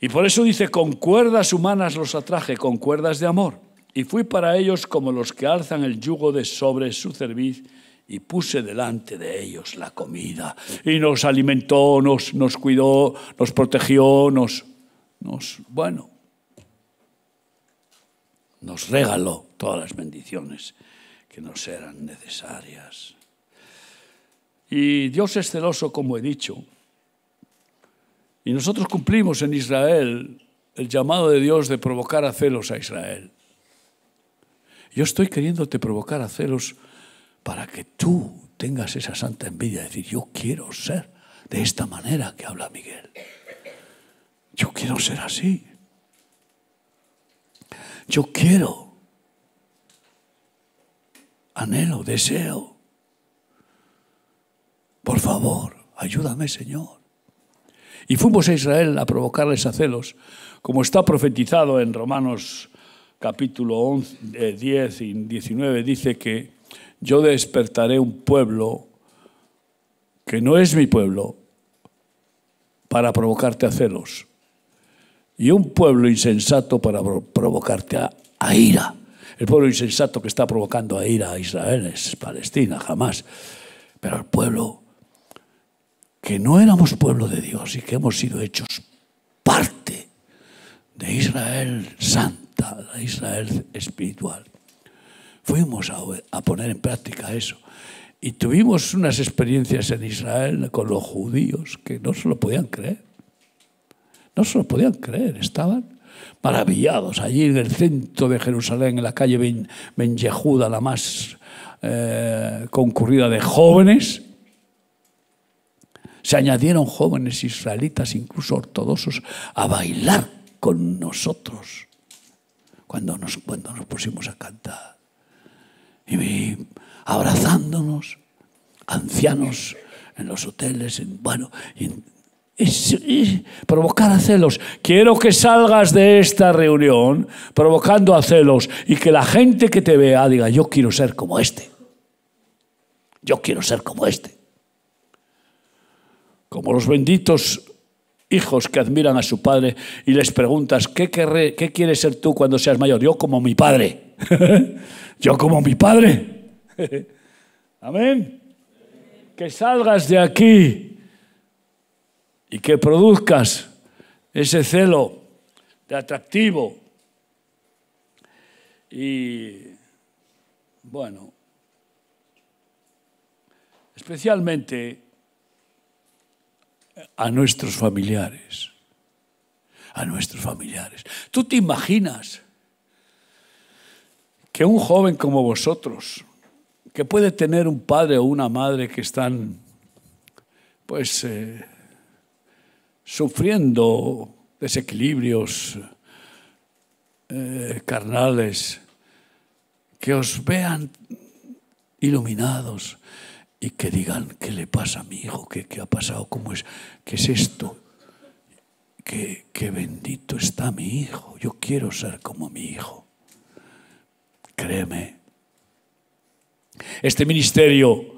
Y por eso dice, con cuerdas humanas los atraje, con cuerdas de amor. Y fui para ellos como los que alzan el yugo de sobre su cerviz y puse delante de ellos la comida. Y nos alimentó, nos, nos cuidó, nos protegió, nos nos, bueno, nos regaló todas las bendiciones que nos eran necesarias. Y Dios es celoso, como he dicho. Y nosotros cumplimos en Israel el llamado de Dios de provocar a celos a Israel. Yo estoy queriéndote provocar a celos para que tú tengas esa santa envidia, de decir, yo quiero ser de esta manera que habla Miguel. Yo quiero ser así. Yo quiero. Anhelo, deseo. Por favor, ayúdame, Señor. Y fuimos a Israel a provocarles a celos, como está profetizado en Romanos capítulo 11, 10 y 19, dice que yo despertaré un pueblo que no es mi pueblo para provocarte a celos y un pueblo insensato para provocarte a, ira. El pueblo insensato que está provocando a ira a Israel es Palestina, jamás. Pero el pueblo que no éramos pueblo de Dios y que hemos sido hechos parte de Israel santa, la Israel espiritual. Fuimos a, a poner en práctica eso. Y tuvimos unas experiencias en Israel con los judíos que no se lo podían creer. No se lo podían creer, estaban maravillados allí en el centro de Jerusalén, en la calle Ben, Yehuda, la más eh, concurrida de jóvenes. Se añadieron jóvenes israelitas, incluso ortodoxos, a bailar con nosotros cuando nos, cuando nos pusimos a cantar. Y abrazándonos, ancianos en los hoteles, en, bueno, en, es, provocar a celos. Quiero que salgas de esta reunión provocando a celos y que la gente que te vea diga, yo quiero ser como este. Yo quiero ser como este. Como los benditos hijos que admiran a su padre y les preguntas, ¿qué, qué quieres ser tú cuando seas mayor? Yo como mi padre. (laughs) yo como mi padre. (laughs) Amén. Que salgas de aquí y que produzcas ese celo de atractivo. Y bueno, especialmente a nuestros familiares, a nuestros familiares. ¿Tú te imaginas que un joven como vosotros, que puede tener un padre o una madre que están, pues, eh, sufriendo desequilibrios eh, carnales, que os vean iluminados y que digan, ¿qué le pasa a mi hijo? ¿Qué, qué ha pasado? ¿Cómo es? ¿Qué es esto? ¿Qué, qué bendito está mi hijo. Yo quiero ser como mi hijo. Créeme. Este ministerio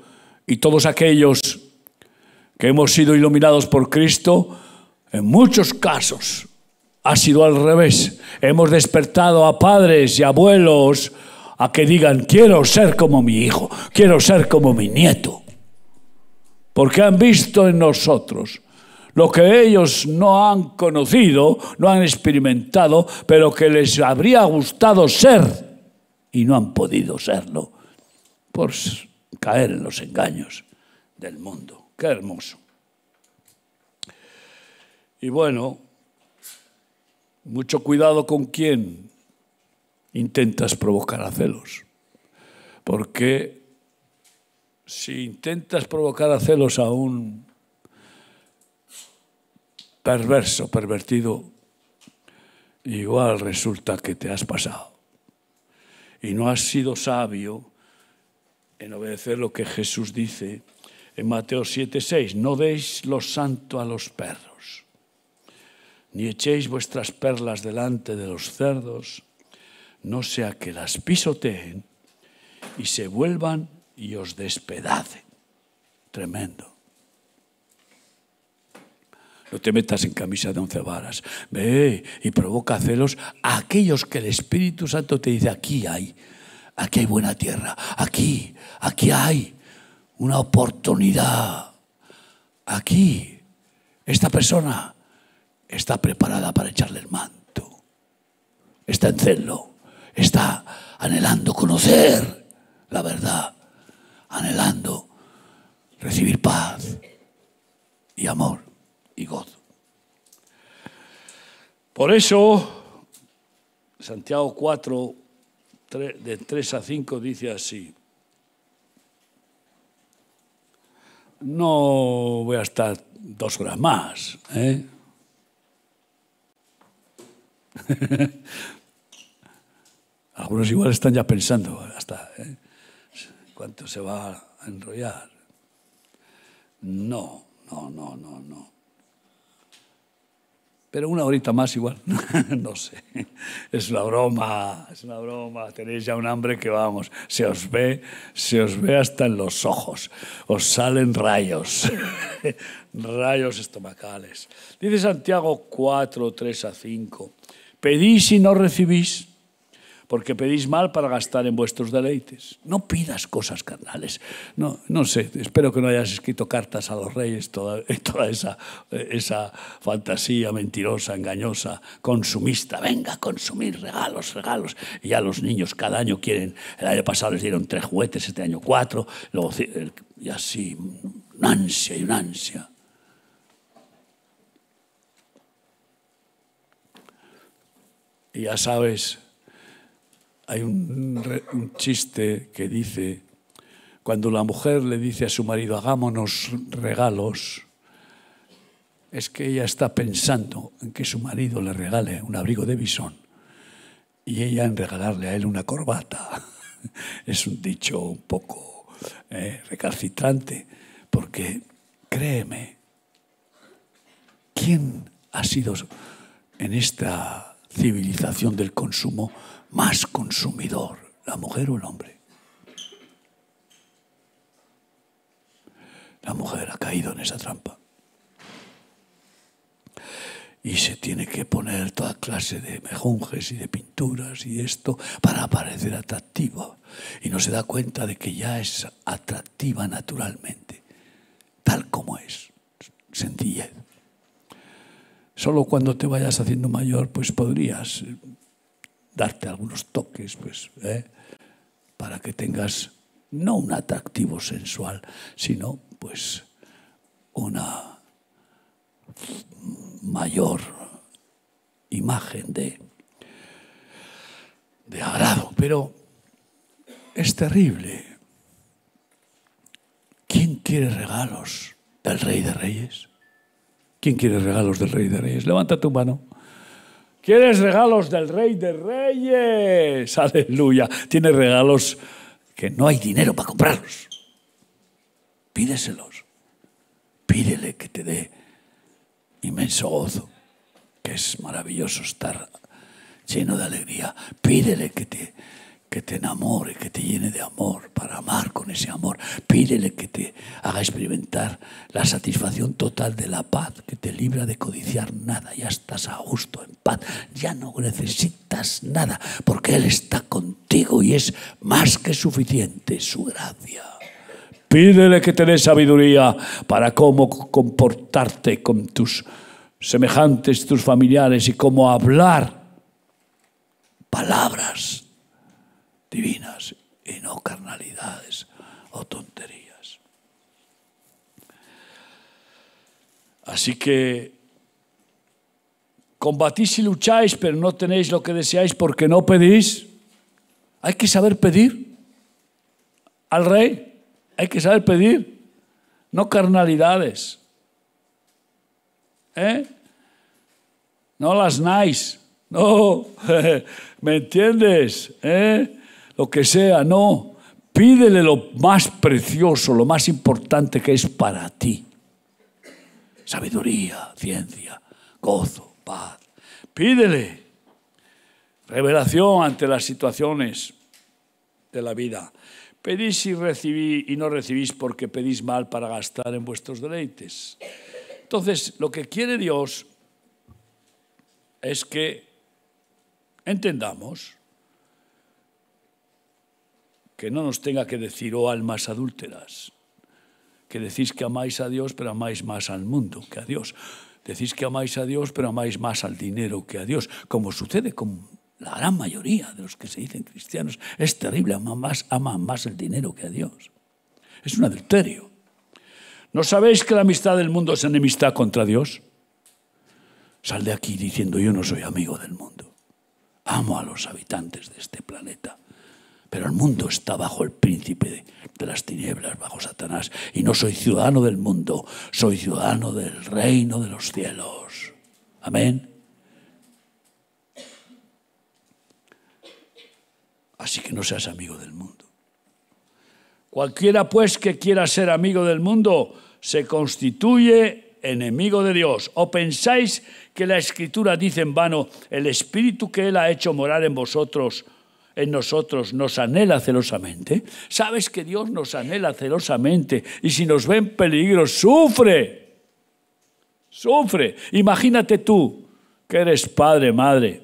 Y todos aquellos que hemos sido iluminados por Cristo, en muchos casos ha sido al revés. Hemos despertado a padres y abuelos a que digan, quiero ser como mi hijo, quiero ser como mi nieto. Porque han visto en nosotros lo que ellos no han conocido, no han experimentado, pero que les habría gustado ser y no han podido serlo por caer en los engaños del mundo. Qué hermoso. Y bueno, mucho cuidado con quién intentas provocar a celos. Porque si intentas provocar a celos a un perverso, pervertido, igual resulta que te has pasado. Y no has sido sabio en obedecer lo que Jesús dice en Mateo 7:6. No deis lo santo a los perros, ni echéis vuestras perlas delante de los cerdos, no sea que las pisoteen y se vuelvan y os despedacen. Tremendo. No te metas en camisa de once varas. Ve y provoca celos a aquellos que el Espíritu Santo te dice, aquí hay, aquí hay buena tierra, aquí, aquí hay una oportunidad. Aquí, esta persona está preparada para echarle el manto. Está en celo, está anhelando conocer la verdad, anhelando recibir paz y amor y gozo. Por eso, Santiago 4, de 3 a 5 dice así, no voy a estar dos horas más. ¿eh? (laughs) Algunos igual están ya pensando hasta ¿eh? cuánto se va a enrollar. No, no, no, no, no. Pero una horita más igual, (laughs) no sé. Es una broma, es una broma. Tenéis ya un hambre que vamos, se os ve, se os ve hasta en los ojos. Os salen rayos, (laughs) rayos estomacales. Dice Santiago 4, 3 a 5. Pedís y no recibís porque pedís mal para gastar en vuestros deleites. No pidas cosas carnales. No, no sé, espero que no hayas escrito cartas a los reyes, toda, (laughs) esa, esa fantasía mentirosa, engañosa, consumista. Venga, consumir regalos, regalos. Y ya los niños cada año quieren, el año pasado les dieron tres juguetes, este año cuatro, y así, una ansia y una ansia. Y ya sabes, hay un, chiste que dice, cuando la mujer le dice a su marido, hagámonos regalos, es que ella está pensando en que su marido le regale un abrigo de bisón y ella en regalarle a él una corbata. (laughs) Es un dicho un poco eh, recalcitrante, porque créeme, ¿quién ha sido en esta civilización del consumo más consumidor, la mujer o el hombre. La mujer ha caído en esa trampa. Y se tiene que poner toda clase de mejunjes y de pinturas y esto para parecer atractiva. Y no se da cuenta de que ya es atractiva naturalmente, tal como es, sencillez. Solo cuando te vayas haciendo mayor, pues podrías darte algunos toques, pues, ¿eh? para que tengas no un atractivo sensual, sino pues una mayor imagen de, de agrado. Pero es terrible. ¿Quién quiere regalos del Rey de Reyes? ¿Quién quiere regalos del Rey de Reyes? Levanta tu mano. ¿Quieres regalos del Rey de Reyes? (laughs) Aleluya. Tienes regalos que no hay dinero para comprarlos. Pídeselos. Pídele que te dé inmenso gozo, que es maravilloso estar lleno de alegría. Pídele que te, que te enamore, que te llene de amor, para amar con ese amor. Pídele que te haga experimentar la satisfacción total de la paz, que te libra de codiciar nada. Ya estás a gusto, en paz. Ya no necesitas nada, porque Él está contigo y es más que suficiente su gracia. Pídele que te dé sabiduría para cómo comportarte con tus semejantes, tus familiares y cómo hablar palabras divinas y no carnalidades o tonterías. Así que combatís y lucháis, pero no tenéis lo que deseáis porque no pedís. Hay que saber pedir al rey, hay que saber pedir, no carnalidades. ¿Eh? No las nice, no, (laughs) ¿me entiendes? ¿Eh? Lo que sea, no. Pídele lo más precioso, lo más importante que es para ti. Sabiduría, ciencia, gozo, paz. Pídele revelación ante las situaciones de la vida. Pedís y recibí y no recibís porque pedís mal para gastar en vuestros deleites. Entonces, lo que quiere Dios es que entendamos que no nos tenga que decir, oh almas adúlteras, que decís que amáis a Dios, pero amáis más al mundo que a Dios. Decís que amáis a Dios, pero amáis más al dinero que a Dios, como sucede con la gran mayoría de los que se dicen cristianos. Es terrible, aman más, más el dinero que a Dios. Es un adulterio. ¿No sabéis que la amistad del mundo es enemistad contra Dios? Sal de aquí diciendo, yo no soy amigo del mundo. Amo a los habitantes de este planeta pero el mundo está bajo el príncipe de, las tinieblas, bajo Satanás. Y no soy ciudadano del mundo, soy ciudadano del reino de los cielos. Amén. Así que no seas amigo del mundo. Cualquiera pues que quiera ser amigo del mundo se constituye enemigo de Dios. ¿O pensáis que la escritura dice en vano, el espíritu que Él ha hecho morar en vosotros en nosotros nos anhela celosamente, sabes que Dios nos anhela celosamente y si nos ve en peligro, sufre. Sufre. Imagínate tú que eres padre, madre,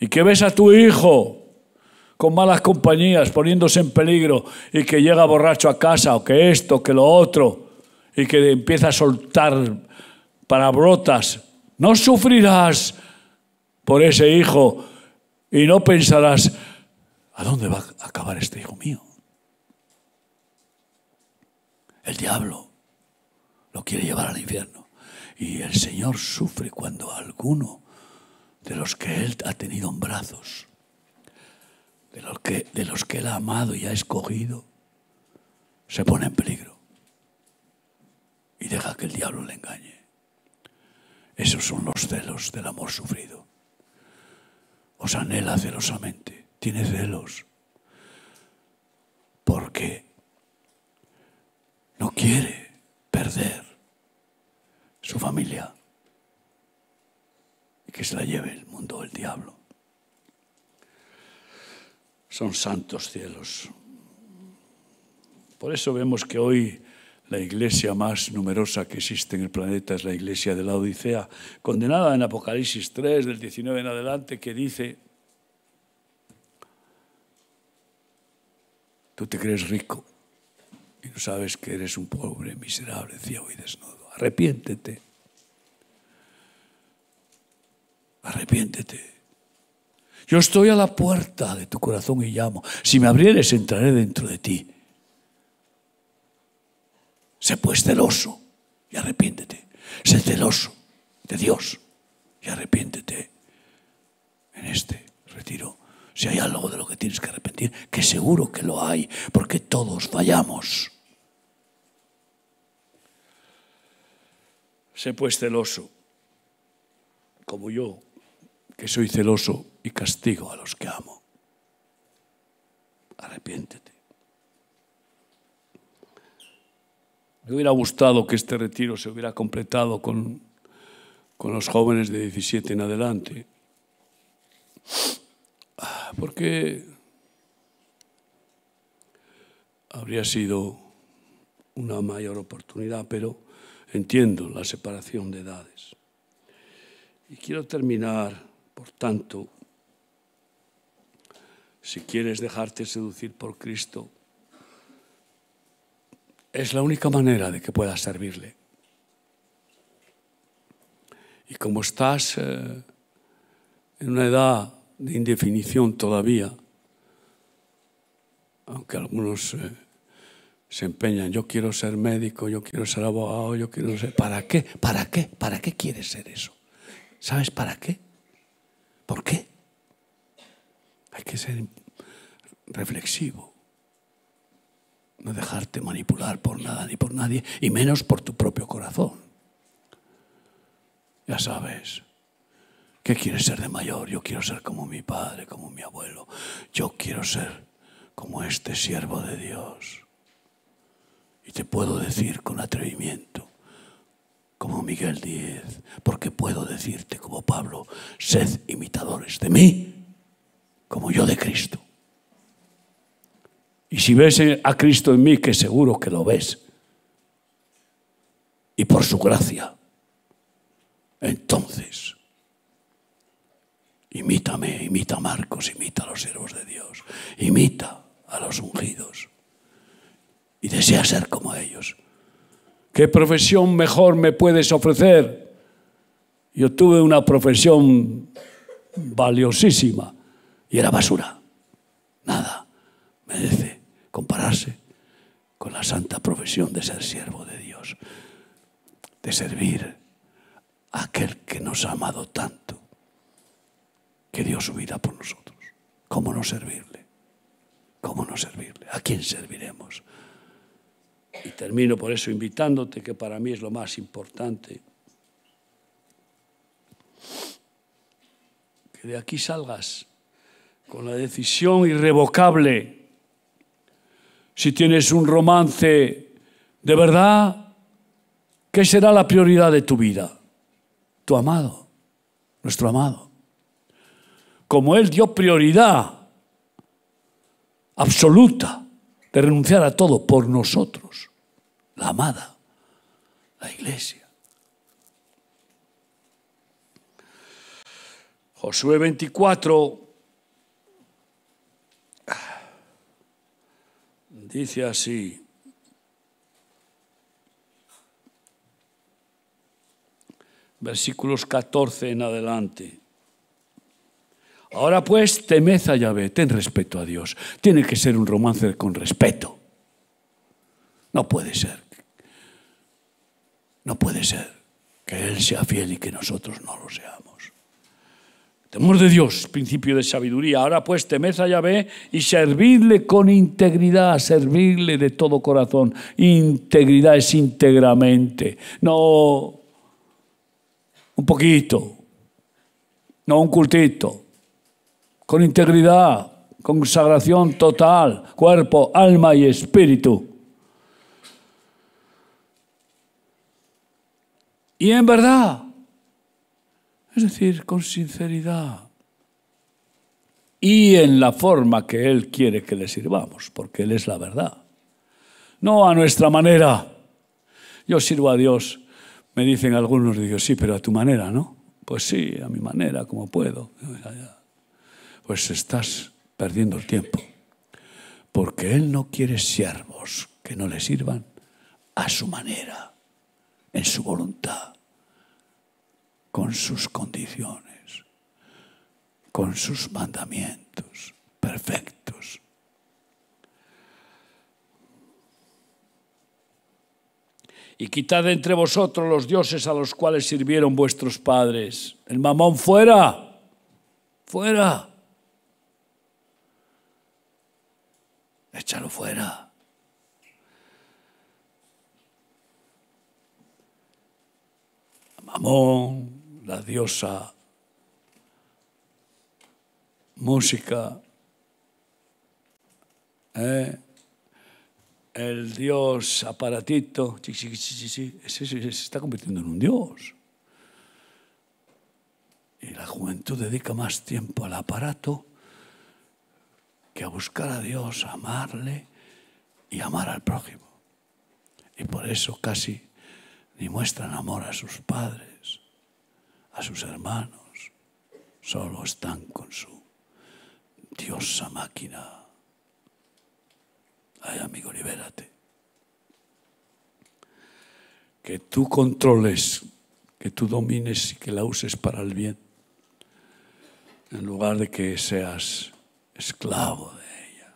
y que ves a tu hijo con malas compañías poniéndose en peligro y que llega borracho a casa o que esto, que lo otro, y que empieza a soltar palabrotas, no sufrirás por ese hijo y no pensarás, ¿a dónde va a acabar este hijo mío? El diablo lo quiere llevar al infierno. Y el Señor sufre cuando alguno de los que Él ha tenido en brazos, de los que, de los que Él ha amado y ha escogido, se pone en peligro y deja que el diablo le engañe. Esos son los celos del amor sufrido os anhela celosamente, tiene celos, porque no quiere perder su familia y que se la lleve el mundo el diablo. Son santos cielos. Por eso vemos que hoy la iglesia más numerosa que existe en el planeta es la iglesia de la Odisea, condenada en Apocalipsis 3, del 19 en adelante, que dice, tú te crees rico y no sabes que eres un pobre, miserable, ciego y desnudo. Arrepiéntete. Arrepiéntete. Yo estoy a la puerta de tu corazón y llamo. Si me abrieres, entraré dentro de ti Sé pues celoso y arrepiéntete. Sé celoso de Dios y arrepiéntete en este retiro. Si hay algo de lo que tienes que arrepentir, que seguro que lo hay, porque todos fallamos. Sé pues celoso, como yo, que soy celoso y castigo a los que amo. Arrepiéntete. Me hubiera gustado que este retiro se hubiera completado con, con los jóvenes de 17 en adelante. Ah, porque habría sido una mayor oportunidad, pero entiendo la separación de edades. Y quiero terminar, por tanto, si quieres dejarte seducir por Cristo, es la única manera de que puedas servirle. Y como estás eh, en una edad de indefinición todavía, aunque algunos eh, se empeñan, yo quiero ser médico, yo quiero ser abogado, yo quiero ser... ¿Para qué? ¿Para qué? ¿Para qué quieres ser eso? ¿Sabes para qué? ¿Por qué? Hay que ser reflexivo. No dejarte manipular por nada ni por nadie, y menos por tu propio corazón. Ya sabes. ¿Qué quieres ser de mayor? Yo quiero ser como mi padre, como mi abuelo. Yo quiero ser como este siervo de Dios. Y te puedo decir con atrevimiento, como Miguel Díez, porque puedo decirte como Pablo, sed imitadores de mí, como yo de Cristo. Y si ves a Cristo en mí, que seguro que lo ves, y por su gracia, entonces, imítame, imita a Marcos, imita a los siervos de Dios, imita a los ungidos y desea ser como ellos. ¿Qué profesión mejor me puedes ofrecer? Yo tuve una profesión valiosísima y era basura. Nada merece compararse con la santa profesión de ser siervo de Dios, de servir a aquel que nos ha amado tanto, que dio su vida por nosotros. ¿Cómo no servirle? ¿Cómo no servirle? ¿A quién serviremos? Y termino por eso invitándote, que para mí es lo más importante, que de aquí salgas con la decisión irrevocable. Si tienes un romance de verdad, ¿qué será la prioridad de tu vida? Tu amado, nuestro amado. Como Él dio prioridad absoluta de renunciar a todo por nosotros, la amada, la iglesia. Josué 24 dice así, versículos 14 en adelante. Ahora pues, temed a Yahvé, ten respeto a Dios. Tiene que ser un romance con respeto. No puede ser. No puede ser que Él sea fiel y que nosotros no lo seamos. Temor de Dios, principio de sabiduría. Ahora pues temed a Yahvé y servidle con integridad, servirle de todo corazón. Integridad es íntegramente, no un poquito, no un cultito con integridad, consagración total, cuerpo, alma y espíritu. Y en verdad, es decir, con sinceridad. Y en la forma que Él quiere que le sirvamos, porque Él es la verdad. No a nuestra manera. Yo sirvo a Dios, me dicen algunos, digo, sí, pero a tu manera, ¿no? Pues sí, a mi manera, como puedo pues estás perdiendo el tiempo. Porque Él no quiere siervos que no le sirvan a su manera, en su voluntad, con sus condiciones, con sus mandamientos perfectos. Y quitad entre vosotros los dioses a los cuales sirvieron vuestros padres. El mamón fuera, fuera. échalo fuera. Mamón, la diosa, música, ¿eh? el dios aparatito, se está convirtiendo en un dios. Y la juventud dedica más tiempo al aparato que a buscar a Dios, a amarle y amar al prójimo. Y por eso casi ni muestran amor a sus padres, sus hermanos, solo están con su diosa máquina. Ay, amigo, libérate. Que tú controles, que tú domines y que la uses para el bien, en lugar de que seas esclavo de ella.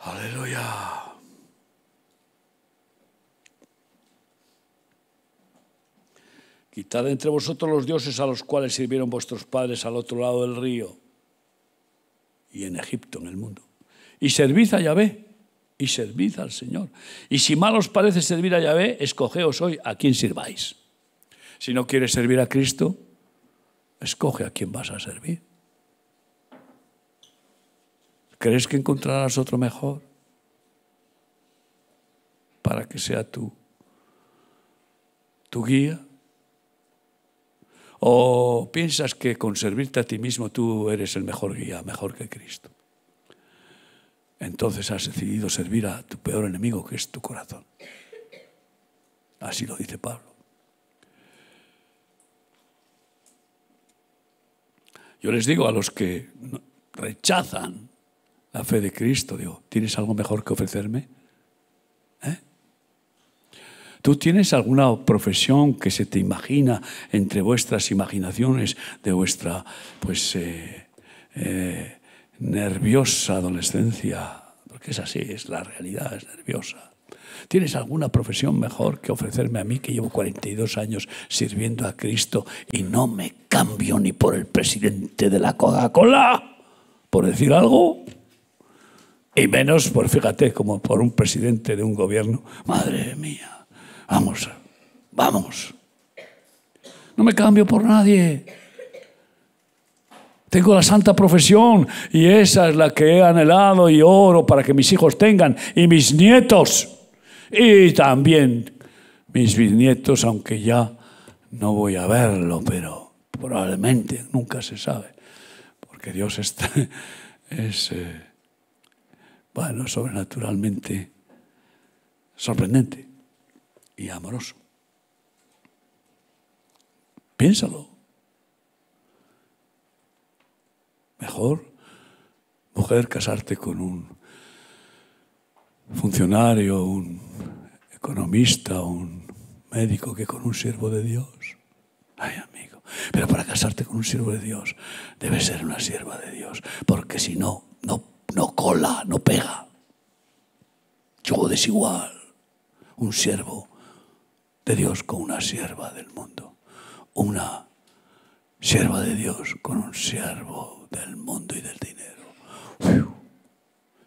Aleluya. Quitad entre vosotros los dioses a los cuales sirvieron vuestros padres al otro lado del río y en Egipto, en el mundo. Y servid a Yahvé y servid al Señor. Y si mal os parece servir a Yahvé, escogeos hoy a quién sirváis. Si no quieres servir a Cristo, escoge a quién vas a servir. ¿Crees que encontrarás otro mejor? Para que sea tú, tu guía. ¿O piensas que con servirte a ti mismo tú eres el mejor guía, mejor que Cristo? Entonces has decidido servir a tu peor enemigo, que es tu corazón. Así lo dice Pablo. Yo les digo a los que rechazan la fe de Cristo, digo, ¿tienes algo mejor que ofrecerme? ¿Eh? ¿Tú tienes alguna profesión que se te imagina entre vuestras imaginaciones de vuestra, pues, eh, eh, nerviosa adolescencia? Porque es así, es la realidad, es nerviosa. ¿Tienes alguna profesión mejor que ofrecerme a mí que llevo 42 años sirviendo a Cristo y no me cambio ni por el presidente de la Coca-Cola? Por decir algo. Y menos, por fíjate, como por un presidente de un gobierno. Madre mía, vamos, vamos. No me cambio por nadie. Tengo la santa profesión y esa es la que he anhelado y oro para que mis hijos tengan y mis nietos y también mis bisnietos, aunque ya no voy a verlo, pero probablemente nunca se sabe, porque Dios está, es... Eh, bueno, sobrenaturalmente sorprendente y amoroso. Piénsalo. Mejor, mujer, casarte con un funcionario, un economista, un médico que con un siervo de Dios. Ay, amigo. Pero para casarte con un siervo de Dios, debes ser una sierva de Dios, porque si no, no no cola, no pega. Yo desigual. Un siervo de Dios con una sierva del mundo. Una sierva de Dios con un siervo del mundo y del dinero.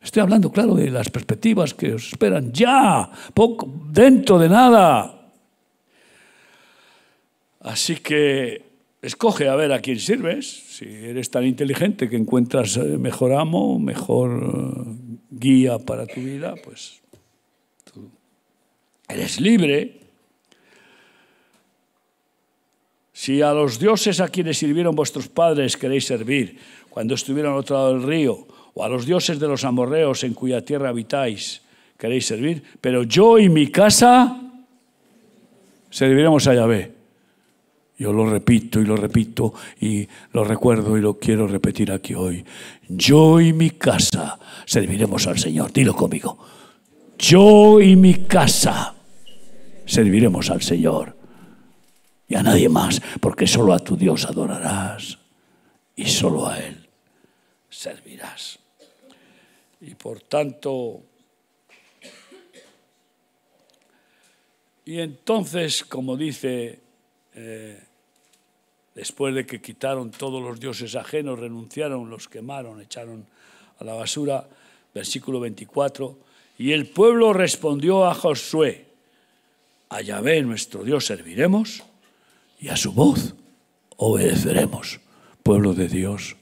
Estoy hablando, claro, de las perspectivas que os esperan ya, poco, dentro de nada. Así que escoge a ver a quién sirves. Si eres tan inteligente que encuentras eh, mejor amo, mejor eh, guía para tu vida, pues tú eres libre. Si a los dioses a quienes sirvieron vuestros padres queréis servir cuando estuvieron al otro lado del río, o a los dioses de los amorreos en cuya tierra habitáis queréis servir, pero yo y mi casa serviremos a Yahvé. Yo lo repito y lo repito y lo recuerdo y lo quiero repetir aquí hoy. Yo y mi casa serviremos al Señor. Dilo conmigo. Yo y mi casa serviremos al Señor. Y a nadie más, porque solo a tu Dios adorarás y solo a Él servirás. Y por tanto, y entonces, como dice eh, después de que quitaron todos los dioses ajenos, renunciaron, los quemaron, echaron a la basura, versículo 24, y el pueblo respondió a Josué, a Yahvé nuestro Dios serviremos y a su voz obedeceremos. Pueblo de Dios,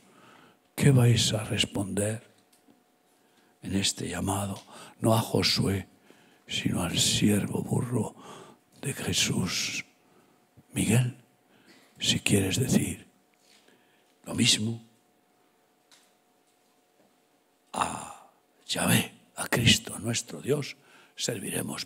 ¿qué vais a responder en este llamado? No a Josué, sino al siervo burro de Jesús. Miguel, si quieres decir lo mismo a Yahvé, a Cristo nuestro Dios, serviremos.